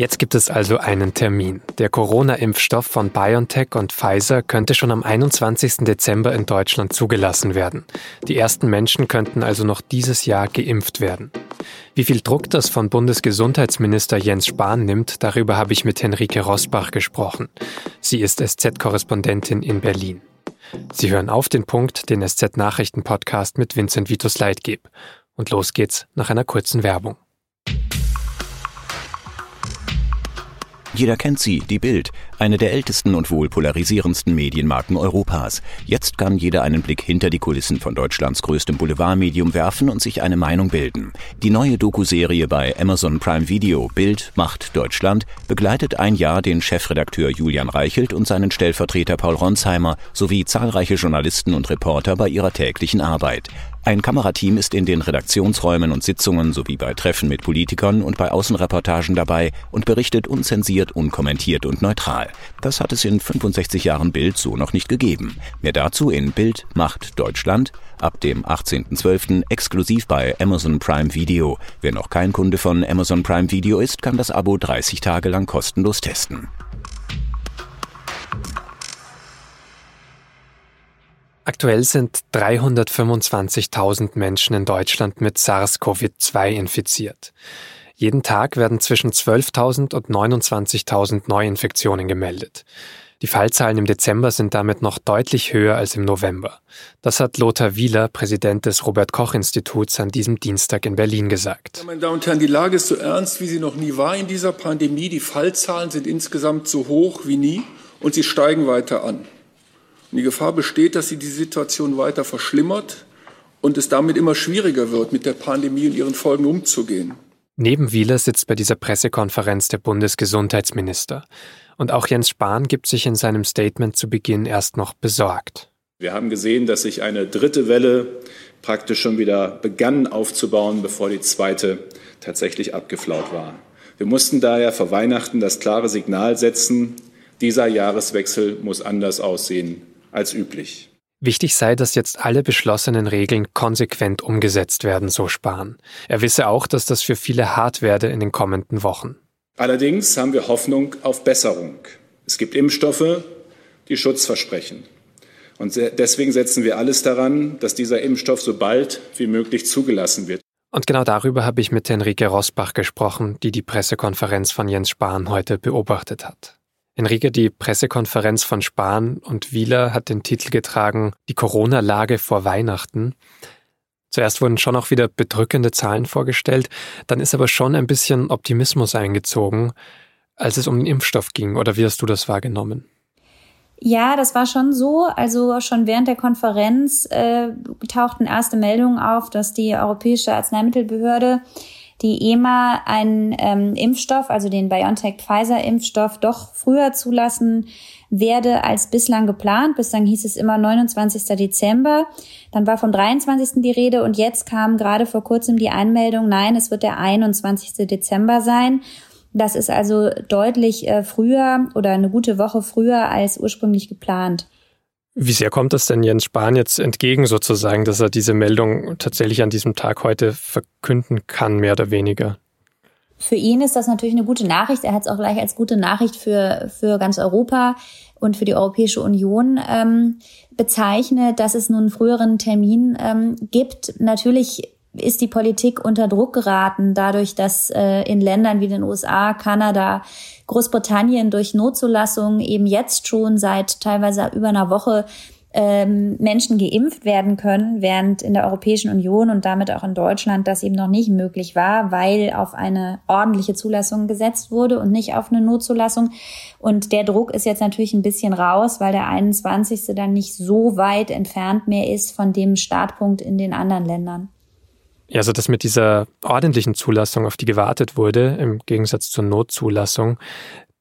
Jetzt gibt es also einen Termin. Der Corona-Impfstoff von BioNTech und Pfizer könnte schon am 21. Dezember in Deutschland zugelassen werden. Die ersten Menschen könnten also noch dieses Jahr geimpft werden. Wie viel Druck das von Bundesgesundheitsminister Jens Spahn nimmt, darüber habe ich mit Henrike Rosbach gesprochen. Sie ist SZ-Korrespondentin in Berlin. Sie hören auf den Punkt, den SZ-Nachrichten-Podcast mit Vincent Vitus Leitgeb. Und los geht's nach einer kurzen Werbung. Jeder kennt sie, die Bild, eine der ältesten und wohl polarisierendsten Medienmarken Europas. Jetzt kann jeder einen Blick hinter die Kulissen von Deutschlands größtem Boulevardmedium werfen und sich eine Meinung bilden. Die neue Doku-Serie bei Amazon Prime Video Bild macht Deutschland begleitet ein Jahr den Chefredakteur Julian Reichelt und seinen Stellvertreter Paul Ronsheimer sowie zahlreiche Journalisten und Reporter bei ihrer täglichen Arbeit. Ein Kamerateam ist in den Redaktionsräumen und Sitzungen sowie bei Treffen mit Politikern und bei Außenreportagen dabei und berichtet unzensiert, unkommentiert und neutral. Das hat es in 65 Jahren Bild so noch nicht gegeben. Mehr dazu in Bild macht Deutschland ab dem 18.12. exklusiv bei Amazon Prime Video. Wer noch kein Kunde von Amazon Prime Video ist, kann das Abo 30 Tage lang kostenlos testen. Aktuell sind 325.000 Menschen in Deutschland mit SARS-CoV-2 infiziert. Jeden Tag werden zwischen 12.000 und 29.000 Neuinfektionen gemeldet. Die Fallzahlen im Dezember sind damit noch deutlich höher als im November. Das hat Lothar Wieler, Präsident des Robert Koch Instituts, an diesem Dienstag in Berlin gesagt. Ja, meine Damen und Herren, die Lage ist so ernst, wie sie noch nie war in dieser Pandemie. Die Fallzahlen sind insgesamt so hoch wie nie und sie steigen weiter an. Und die Gefahr besteht, dass sie die Situation weiter verschlimmert und es damit immer schwieriger wird, mit der Pandemie und ihren Folgen umzugehen. Neben Wieler sitzt bei dieser Pressekonferenz der Bundesgesundheitsminister. Und auch Jens Spahn gibt sich in seinem Statement zu Beginn erst noch besorgt. Wir haben gesehen, dass sich eine dritte Welle praktisch schon wieder begann aufzubauen, bevor die zweite tatsächlich abgeflaut war. Wir mussten daher vor Weihnachten das klare Signal setzen, dieser Jahreswechsel muss anders aussehen als üblich. Wichtig sei, dass jetzt alle beschlossenen Regeln konsequent umgesetzt werden, so Spahn. Er wisse auch, dass das für viele hart werde in den kommenden Wochen. Allerdings haben wir Hoffnung auf Besserung. Es gibt Impfstoffe, die Schutz versprechen. Und deswegen setzen wir alles daran, dass dieser Impfstoff so bald wie möglich zugelassen wird. Und genau darüber habe ich mit Henrike Rosbach gesprochen, die die Pressekonferenz von Jens Spahn heute beobachtet hat. Enrique, die Pressekonferenz von Spahn und Wieler hat den Titel getragen Die Corona-Lage vor Weihnachten. Zuerst wurden schon auch wieder bedrückende Zahlen vorgestellt, dann ist aber schon ein bisschen Optimismus eingezogen, als es um den Impfstoff ging. Oder wie hast du das wahrgenommen? Ja, das war schon so. Also schon während der Konferenz äh, tauchten erste Meldungen auf, dass die Europäische Arzneimittelbehörde die EMA einen ähm, Impfstoff, also den BioNTech-Pfizer-Impfstoff, doch früher zulassen werde als bislang geplant. Bislang hieß es immer 29. Dezember. Dann war vom 23. die Rede und jetzt kam gerade vor kurzem die Einmeldung, nein, es wird der 21. Dezember sein. Das ist also deutlich äh, früher oder eine gute Woche früher als ursprünglich geplant. Wie sehr kommt das denn Jens Spahn jetzt entgegen sozusagen, dass er diese Meldung tatsächlich an diesem Tag heute verkünden kann, mehr oder weniger? Für ihn ist das natürlich eine gute Nachricht. Er hat es auch gleich als gute Nachricht für, für ganz Europa und für die Europäische Union ähm, bezeichnet, dass es nun einen früheren Termin ähm, gibt. Natürlich ist die Politik unter Druck geraten, dadurch, dass äh, in Ländern wie den USA, Kanada, Großbritannien durch Notzulassung eben jetzt schon seit teilweise über einer Woche ähm, Menschen geimpft werden können, während in der Europäischen Union und damit auch in Deutschland das eben noch nicht möglich war, weil auf eine ordentliche Zulassung gesetzt wurde und nicht auf eine Notzulassung. Und der Druck ist jetzt natürlich ein bisschen raus, weil der 21. dann nicht so weit entfernt mehr ist von dem Startpunkt in den anderen Ländern. Ja, also dass mit dieser ordentlichen Zulassung, auf die gewartet wurde, im Gegensatz zur Notzulassung,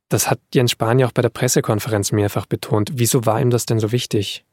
das hat Jens Spahn ja auch bei der Pressekonferenz mehrfach betont. Wieso war ihm das denn so wichtig?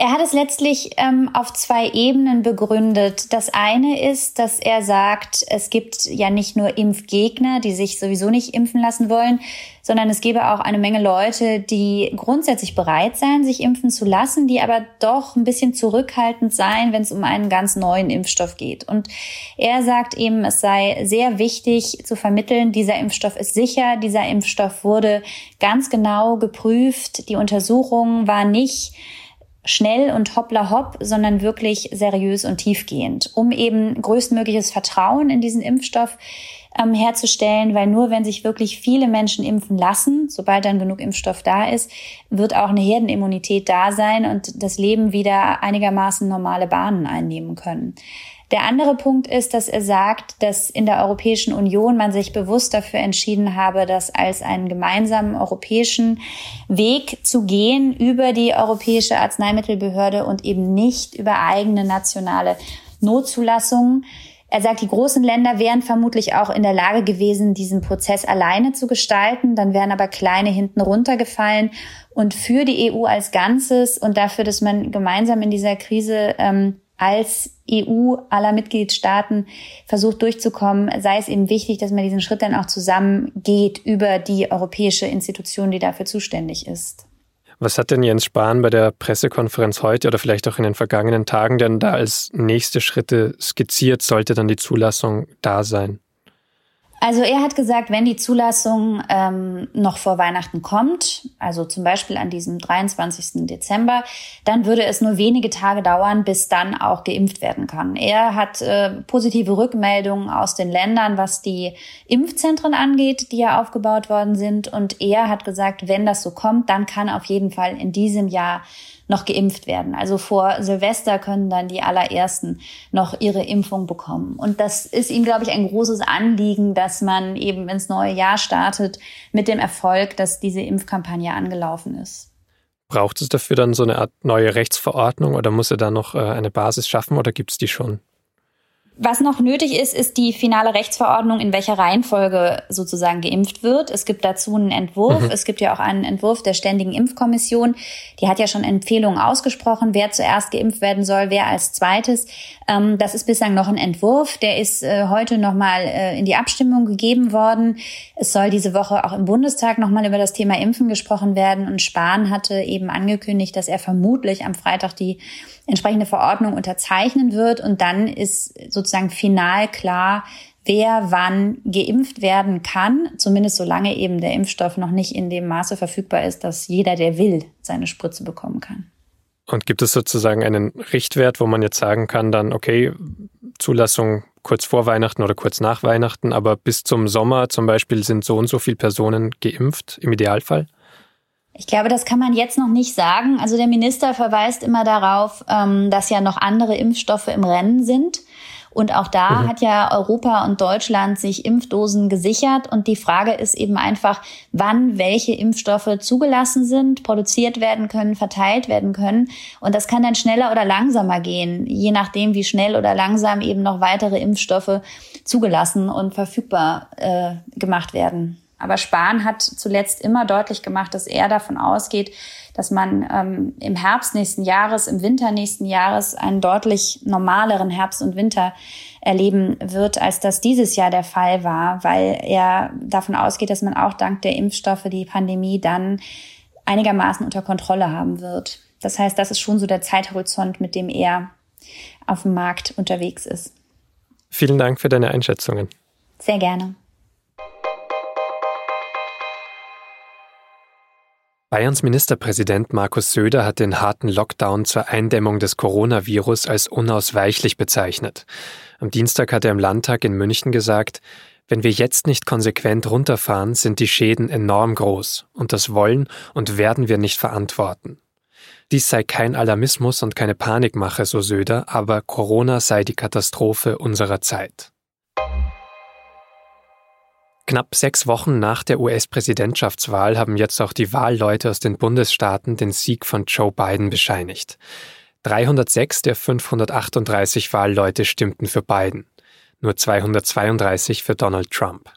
Er hat es letztlich ähm, auf zwei Ebenen begründet. Das eine ist, dass er sagt, es gibt ja nicht nur Impfgegner, die sich sowieso nicht impfen lassen wollen, sondern es gäbe auch eine Menge Leute, die grundsätzlich bereit seien, sich impfen zu lassen, die aber doch ein bisschen zurückhaltend seien, wenn es um einen ganz neuen Impfstoff geht. Und er sagt eben, es sei sehr wichtig zu vermitteln, dieser Impfstoff ist sicher, dieser Impfstoff wurde ganz genau geprüft, die Untersuchung war nicht schnell und hoppla hopp, sondern wirklich seriös und tiefgehend, um eben größtmögliches Vertrauen in diesen Impfstoff ähm, herzustellen, weil nur wenn sich wirklich viele Menschen impfen lassen, sobald dann genug Impfstoff da ist, wird auch eine Herdenimmunität da sein und das Leben wieder einigermaßen normale Bahnen einnehmen können. Der andere Punkt ist, dass er sagt, dass in der Europäischen Union man sich bewusst dafür entschieden habe, das als einen gemeinsamen europäischen Weg zu gehen über die Europäische Arzneimittelbehörde und eben nicht über eigene nationale Notzulassungen. Er sagt, die großen Länder wären vermutlich auch in der Lage gewesen, diesen Prozess alleine zu gestalten. Dann wären aber kleine hinten runtergefallen. Und für die EU als Ganzes und dafür, dass man gemeinsam in dieser Krise ähm, als EU aller Mitgliedstaaten versucht durchzukommen, sei es eben wichtig, dass man diesen Schritt dann auch zusammen geht über die europäische Institution, die dafür zuständig ist. Was hat denn Jens Spahn bei der Pressekonferenz heute oder vielleicht auch in den vergangenen Tagen denn da als nächste Schritte skizziert? Sollte dann die Zulassung da sein? Also er hat gesagt, wenn die Zulassung ähm, noch vor Weihnachten kommt, also zum Beispiel an diesem 23. Dezember, dann würde es nur wenige Tage dauern, bis dann auch geimpft werden kann. Er hat äh, positive Rückmeldungen aus den Ländern, was die Impfzentren angeht, die ja aufgebaut worden sind. Und er hat gesagt, wenn das so kommt, dann kann auf jeden Fall in diesem Jahr noch geimpft werden. Also vor Silvester können dann die allerersten noch ihre Impfung bekommen. Und das ist ihm, glaube ich, ein großes Anliegen, dass man eben ins neue Jahr startet mit dem Erfolg, dass diese Impfkampagne angelaufen ist. Braucht es dafür dann so eine Art neue Rechtsverordnung oder muss er da noch äh, eine Basis schaffen oder gibt es die schon? Was noch nötig ist, ist die finale Rechtsverordnung, in welcher Reihenfolge sozusagen geimpft wird. Es gibt dazu einen Entwurf. Mhm. Es gibt ja auch einen Entwurf der Ständigen Impfkommission. Die hat ja schon Empfehlungen ausgesprochen, wer zuerst geimpft werden soll, wer als zweites. Ähm, das ist bislang noch ein Entwurf. Der ist äh, heute nochmal äh, in die Abstimmung gegeben worden. Es soll diese Woche auch im Bundestag nochmal über das Thema Impfen gesprochen werden. Und Spahn hatte eben angekündigt, dass er vermutlich am Freitag die entsprechende Verordnung unterzeichnen wird. Und dann ist sozusagen final klar, wer wann geimpft werden kann, zumindest solange eben der Impfstoff noch nicht in dem Maße verfügbar ist, dass jeder, der will, seine Spritze bekommen kann. Und gibt es sozusagen einen Richtwert, wo man jetzt sagen kann, dann, okay, Zulassung kurz vor Weihnachten oder kurz nach Weihnachten, aber bis zum Sommer zum Beispiel sind so und so viele Personen geimpft im Idealfall? Ich glaube, das kann man jetzt noch nicht sagen. Also der Minister verweist immer darauf, ähm, dass ja noch andere Impfstoffe im Rennen sind. Und auch da mhm. hat ja Europa und Deutschland sich Impfdosen gesichert. Und die Frage ist eben einfach, wann welche Impfstoffe zugelassen sind, produziert werden können, verteilt werden können. Und das kann dann schneller oder langsamer gehen, je nachdem, wie schnell oder langsam eben noch weitere Impfstoffe zugelassen und verfügbar äh, gemacht werden. Aber Spahn hat zuletzt immer deutlich gemacht, dass er davon ausgeht, dass man ähm, im Herbst nächsten Jahres, im Winter nächsten Jahres einen deutlich normaleren Herbst und Winter erleben wird, als das dieses Jahr der Fall war, weil er davon ausgeht, dass man auch dank der Impfstoffe die Pandemie dann einigermaßen unter Kontrolle haben wird. Das heißt, das ist schon so der Zeithorizont, mit dem er auf dem Markt unterwegs ist. Vielen Dank für deine Einschätzungen. Sehr gerne. Bayerns Ministerpräsident Markus Söder hat den harten Lockdown zur Eindämmung des Coronavirus als unausweichlich bezeichnet. Am Dienstag hat er im Landtag in München gesagt, wenn wir jetzt nicht konsequent runterfahren, sind die Schäden enorm groß und das wollen und werden wir nicht verantworten. Dies sei kein Alarmismus und keine Panikmache, so Söder, aber Corona sei die Katastrophe unserer Zeit. Knapp sechs Wochen nach der US-Präsidentschaftswahl haben jetzt auch die Wahlleute aus den Bundesstaaten den Sieg von Joe Biden bescheinigt. 306 der 538 Wahlleute stimmten für Biden, nur 232 für Donald Trump.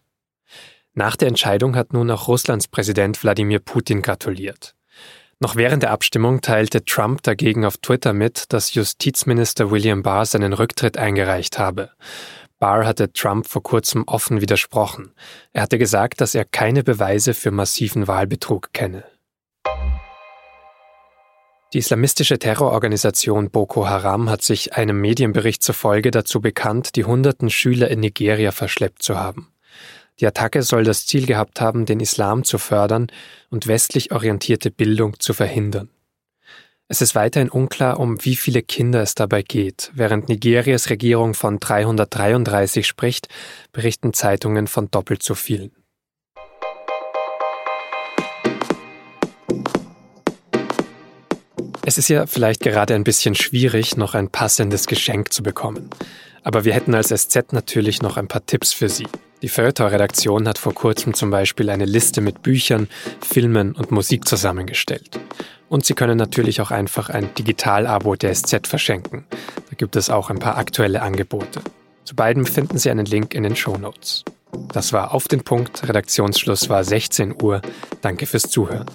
Nach der Entscheidung hat nun auch Russlands Präsident Wladimir Putin gratuliert. Noch während der Abstimmung teilte Trump dagegen auf Twitter mit, dass Justizminister William Barr seinen Rücktritt eingereicht habe. Barr hatte Trump vor kurzem offen widersprochen. Er hatte gesagt, dass er keine Beweise für massiven Wahlbetrug kenne. Die islamistische Terrororganisation Boko Haram hat sich einem Medienbericht zufolge dazu bekannt, die hunderten Schüler in Nigeria verschleppt zu haben. Die Attacke soll das Ziel gehabt haben, den Islam zu fördern und westlich orientierte Bildung zu verhindern. Es ist weiterhin unklar, um wie viele Kinder es dabei geht. Während Nigerias Regierung von 333 spricht, berichten Zeitungen von doppelt so vielen. Es ist ja vielleicht gerade ein bisschen schwierig, noch ein passendes Geschenk zu bekommen. Aber wir hätten als SZ natürlich noch ein paar Tipps für Sie. Die Feuilleton-Redaktion hat vor kurzem zum Beispiel eine Liste mit Büchern, Filmen und Musik zusammengestellt. Und Sie können natürlich auch einfach ein Digital-Abo der SZ verschenken. Da gibt es auch ein paar aktuelle Angebote. Zu beiden finden Sie einen Link in den Show Notes. Das war auf den Punkt. Redaktionsschluss war 16 Uhr. Danke fürs Zuhören.